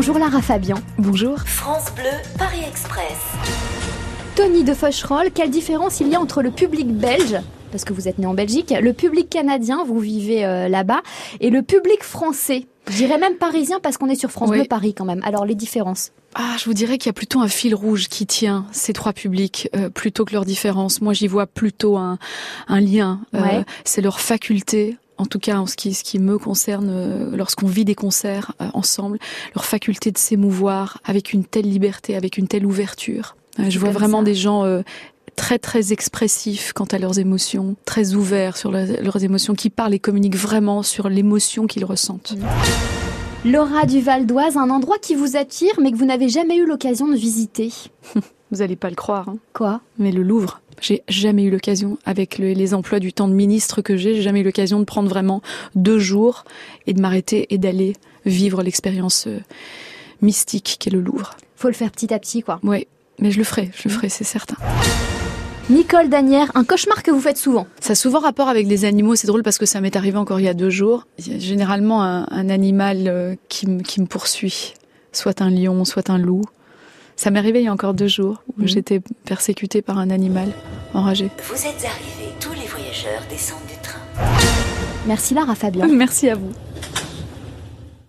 Bonjour Lara Fabian. Bonjour. France Bleu, Paris Express. Tony de Faucherolles, quelle différence il y a entre le public belge parce que vous êtes né en Belgique, le public canadien, vous vivez euh, là-bas, et le public français, je dirais même parisien parce qu'on est sur France Bleu Paris quand même. Alors les différences? Ah, je vous dirais qu'il y a plutôt un fil rouge qui tient ces trois publics euh, plutôt que leurs différences. Moi, j'y vois plutôt un, lien. Euh, c'est leur faculté en tout cas en ce qui, ce qui me concerne, euh, lorsqu'on vit des concerts ensemble, leur faculté de s'émouvoir avec une telle liberté, avec une telle ouverture. je vois vraiment des gens très très expressifs quant à leurs émotions, très ouverts sur leurs émotions, qui parlent et communiquent vraiment sur l'émotion qu'ils ressentent. Laura du Val d'Oise, un endroit qui vous attire mais que vous n'avez jamais eu l'occasion de visiter. Vous n'allez pas le croire. Hein. Quoi? Mais le Louvre. J'ai jamais eu l'occasion, avec les emplois du temps de ministre que j'ai, j'ai jamais eu l'occasion de prendre vraiment deux jours et de m'arrêter et d'aller vivre l'expérience euh, mystique qu'est le Louvre. Faut le faire petit à petit, quoi. Oui, mais je le ferai, je le ferai, c'est certain. Nicole Danière, un cauchemar que vous faites souvent Ça a souvent rapport avec les animaux, c'est drôle parce que ça m'est arrivé encore il y a deux jours. Il y a généralement un, animal euh, qui, me poursuit, soit un lion, soit un loup. Ça m'est arrivé il y a encore deux jours où mhm. j'étais persécutée par un animal enragé. Vous êtes arrivés, tous les voyageurs descendent du train. Merci Lara Fabien. Merci à vous.